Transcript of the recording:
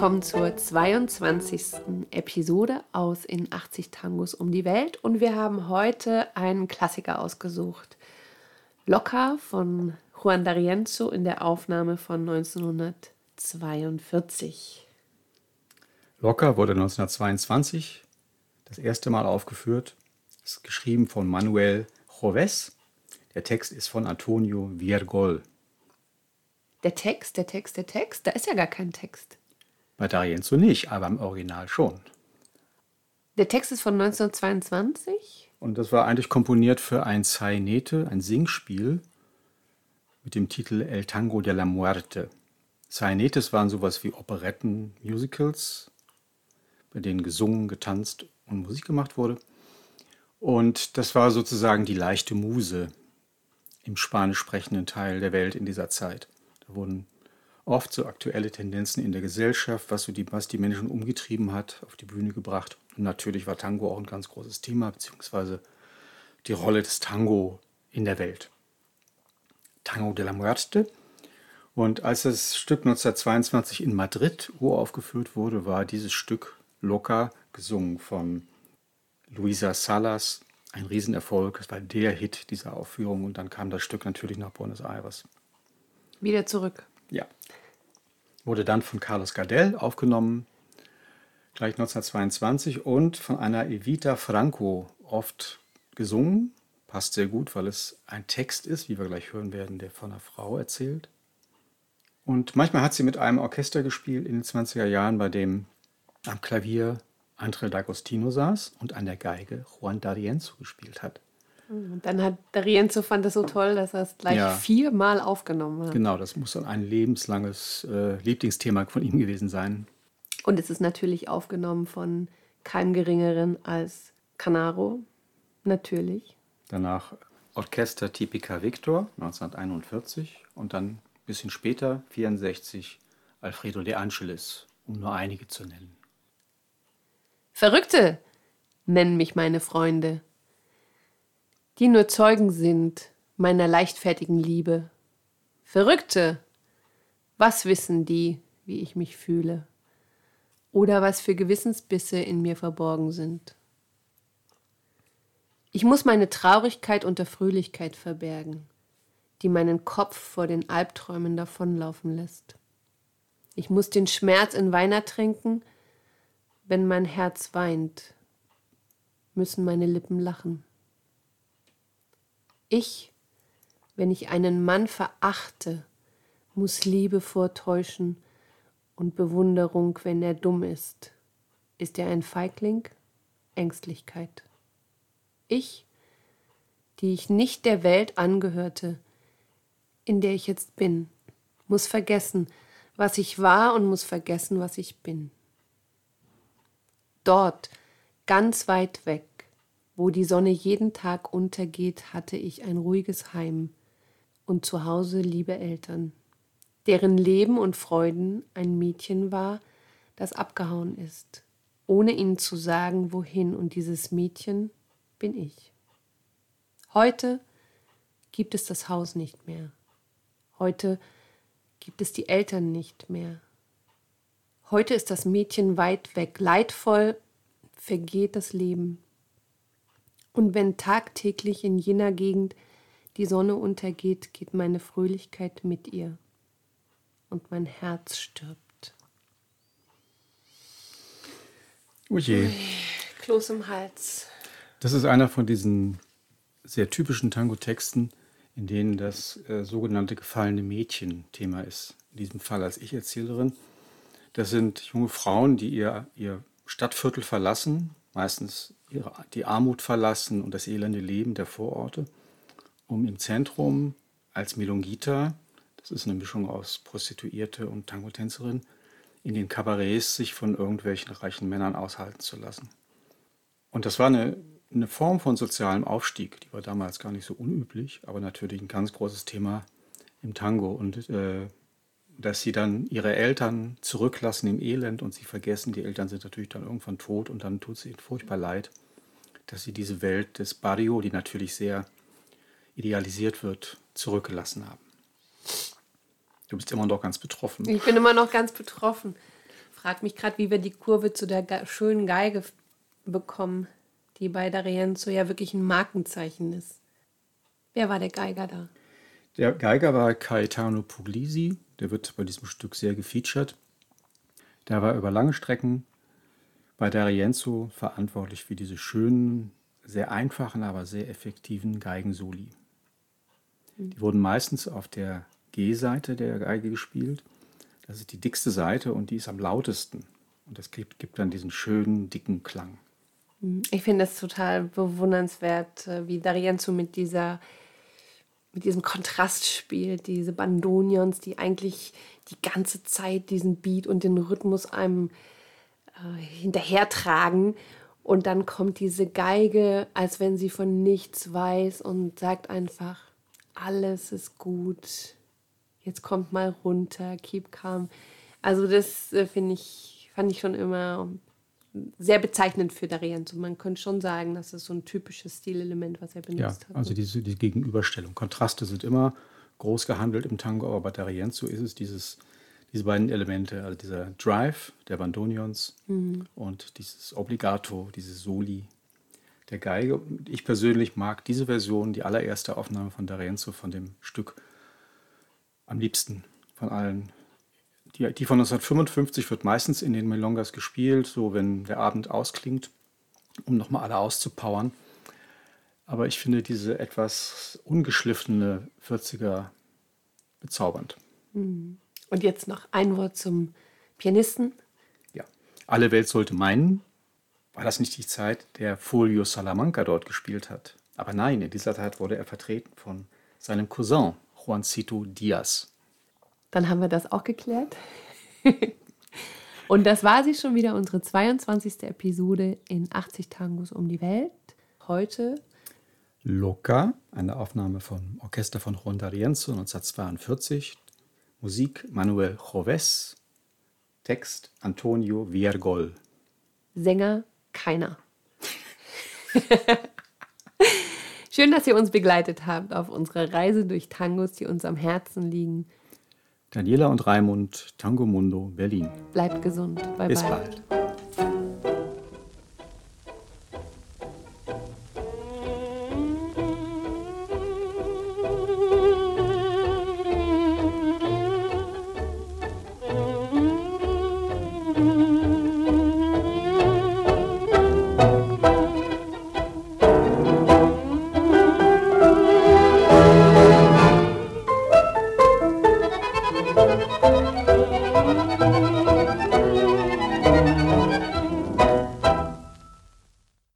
willkommen zur 22. Episode aus In 80 Tangos um die Welt. Und wir haben heute einen Klassiker ausgesucht. Locker von Juan D'Arienzo in der Aufnahme von 1942. Locker wurde 1922 das erste Mal aufgeführt. Ist geschrieben von Manuel Joves. Der Text ist von Antonio Viergol. Der Text, der Text, der Text, da ist ja gar kein Text. Bei D'Arienzo nicht, aber im Original schon. Der Text ist von 1922? Und das war eigentlich komponiert für ein Sainete, ein Singspiel mit dem Titel El Tango de la Muerte. Sainetes waren sowas wie Operetten, Musicals, bei denen gesungen, getanzt und Musik gemacht wurde. Und das war sozusagen die leichte Muse im spanisch sprechenden Teil der Welt in dieser Zeit. Da wurden oft so aktuelle Tendenzen in der Gesellschaft, was, so die, was die Menschen umgetrieben hat, auf die Bühne gebracht. Und natürlich war Tango auch ein ganz großes Thema, beziehungsweise die Rolle des Tango in der Welt. Tango de la Muerte. Und als das Stück 1922 in Madrid uraufgeführt wurde, war dieses Stück locker gesungen von Luisa Salas. Ein Riesenerfolg. Es war der Hit dieser Aufführung. Und dann kam das Stück natürlich nach Buenos Aires. Wieder zurück. Ja. Wurde dann von Carlos Gardel aufgenommen, gleich 1922, und von einer Evita Franco oft gesungen. Passt sehr gut, weil es ein Text ist, wie wir gleich hören werden, der von einer Frau erzählt. Und manchmal hat sie mit einem Orchester gespielt in den 20er Jahren, bei dem am Klavier André D'Agostino saß und an der Geige Juan D'Arienzo gespielt hat. Und dann hat D'Arienzo fand das so toll, dass er es gleich ja. viermal aufgenommen hat. Genau, das muss dann ein lebenslanges äh, Lieblingsthema von ihm gewesen sein. Und es ist natürlich aufgenommen von keinem Geringeren als Canaro, natürlich. Danach Orchester Tipica Victor 1941 und dann ein bisschen später, 1964, Alfredo de Angelis, um nur einige zu nennen. Verrückte nennen mich meine Freunde, die nur Zeugen sind meiner leichtfertigen Liebe. Verrückte, was wissen die, wie ich mich fühle? Oder was für Gewissensbisse in mir verborgen sind? Ich muss meine Traurigkeit unter Fröhlichkeit verbergen, die meinen Kopf vor den Albträumen davonlaufen lässt. Ich muss den Schmerz in Wein ertränken, wenn mein Herz weint, müssen meine Lippen lachen. Ich, wenn ich einen Mann verachte, muss Liebe vortäuschen und Bewunderung, wenn er dumm ist. Ist er ein Feigling? Ängstlichkeit. Ich, die ich nicht der Welt angehörte, in der ich jetzt bin, muss vergessen, was ich war und muss vergessen, was ich bin dort, ganz weit weg, wo die Sonne jeden Tag untergeht, hatte ich ein ruhiges Heim und zu Hause liebe Eltern, deren Leben und Freuden ein Mädchen war, das abgehauen ist, ohne ihnen zu sagen, wohin, und dieses Mädchen bin ich. Heute gibt es das Haus nicht mehr. Heute gibt es die Eltern nicht mehr. Heute ist das Mädchen weit weg, leidvoll vergeht das Leben. Und wenn tagtäglich in jener Gegend die Sonne untergeht, geht meine Fröhlichkeit mit ihr und mein Herz stirbt. Oh je. Kloß im Hals. Das ist einer von diesen sehr typischen Tango-Texten, in denen das äh, sogenannte gefallene Mädchen Thema ist. In diesem Fall als Ich-Erzählerin. Das sind junge Frauen, die ihr, ihr Stadtviertel verlassen, meistens die Armut verlassen und das elende Leben der Vororte, um im Zentrum als Melongita, das ist eine Mischung aus Prostituierte und Tango-Tänzerin, in den Kabarets sich von irgendwelchen reichen Männern aushalten zu lassen. Und das war eine, eine Form von sozialem Aufstieg, die war damals gar nicht so unüblich, aber natürlich ein ganz großes Thema im Tango. Und äh, dass sie dann ihre Eltern zurücklassen im Elend und sie vergessen, die Eltern sind natürlich dann irgendwann tot und dann tut es ihnen furchtbar leid, dass sie diese Welt des Barrio, die natürlich sehr idealisiert wird, zurückgelassen haben. Du bist immer noch ganz betroffen. Ich bin immer noch ganz betroffen. frage mich gerade, wie wir die Kurve zu der ge schönen Geige bekommen, die bei D'Arienzo ja wirklich ein Markenzeichen ist. Wer war der Geiger da? Der Geiger war Caetano Puglisi, der wird bei diesem Stück sehr gefeatured. Der war über lange Strecken bei D'Arienzo verantwortlich für diese schönen, sehr einfachen, aber sehr effektiven Geigensoli. Die wurden meistens auf der G-Seite der Geige gespielt. Das ist die dickste Seite und die ist am lautesten. Und das gibt, gibt dann diesen schönen, dicken Klang. Ich finde es total bewundernswert, äh, wie D'Arienzo mit dieser mit diesem Kontrast spielt, diese Bandonions, die eigentlich die ganze Zeit diesen Beat und den Rhythmus einem äh, hinterhertragen. Und dann kommt diese Geige, als wenn sie von nichts weiß und sagt einfach, alles ist gut, jetzt kommt mal runter, keep calm. Also das äh, finde ich, fand ich schon immer sehr bezeichnend für D'Arienzo. Man könnte schon sagen, das ist so ein typisches Stilelement, was er benutzt ja, hat. Also diese die Gegenüberstellung. Kontraste sind immer groß gehandelt im Tango, aber bei D'Arienzo ist es dieses, diese beiden Elemente, also dieser Drive der Bandonions mhm. und dieses Obligato, dieses Soli der Geige. Ich persönlich mag diese Version, die allererste Aufnahme von D'Arienzo von dem Stück am liebsten von allen die, die von 1955 wird meistens in den Melongas gespielt, so wenn der Abend ausklingt, um nochmal alle auszupowern. Aber ich finde diese etwas ungeschliffene 40er bezaubernd. Mhm. Und jetzt noch ein Wort zum Pianisten. Ja, alle Welt sollte meinen, war das nicht die Zeit, der Folio Salamanca dort gespielt hat. Aber nein, in dieser Zeit wurde er vertreten von seinem Cousin Juancito Diaz. Dann haben wir das auch geklärt. Und das war sie schon wieder, unsere 22. Episode in 80 Tangos um die Welt. Heute Loca, eine Aufnahme vom Orchester von Juan D'Arienzo 1942. Musik Manuel Joves. Text Antonio Viergol. Sänger keiner. Schön, dass ihr uns begleitet habt auf unserer Reise durch Tangos, die uns am Herzen liegen. Daniela und Raimund, Tango Mundo, Berlin. Bleibt gesund. Bye Bis bye. bald.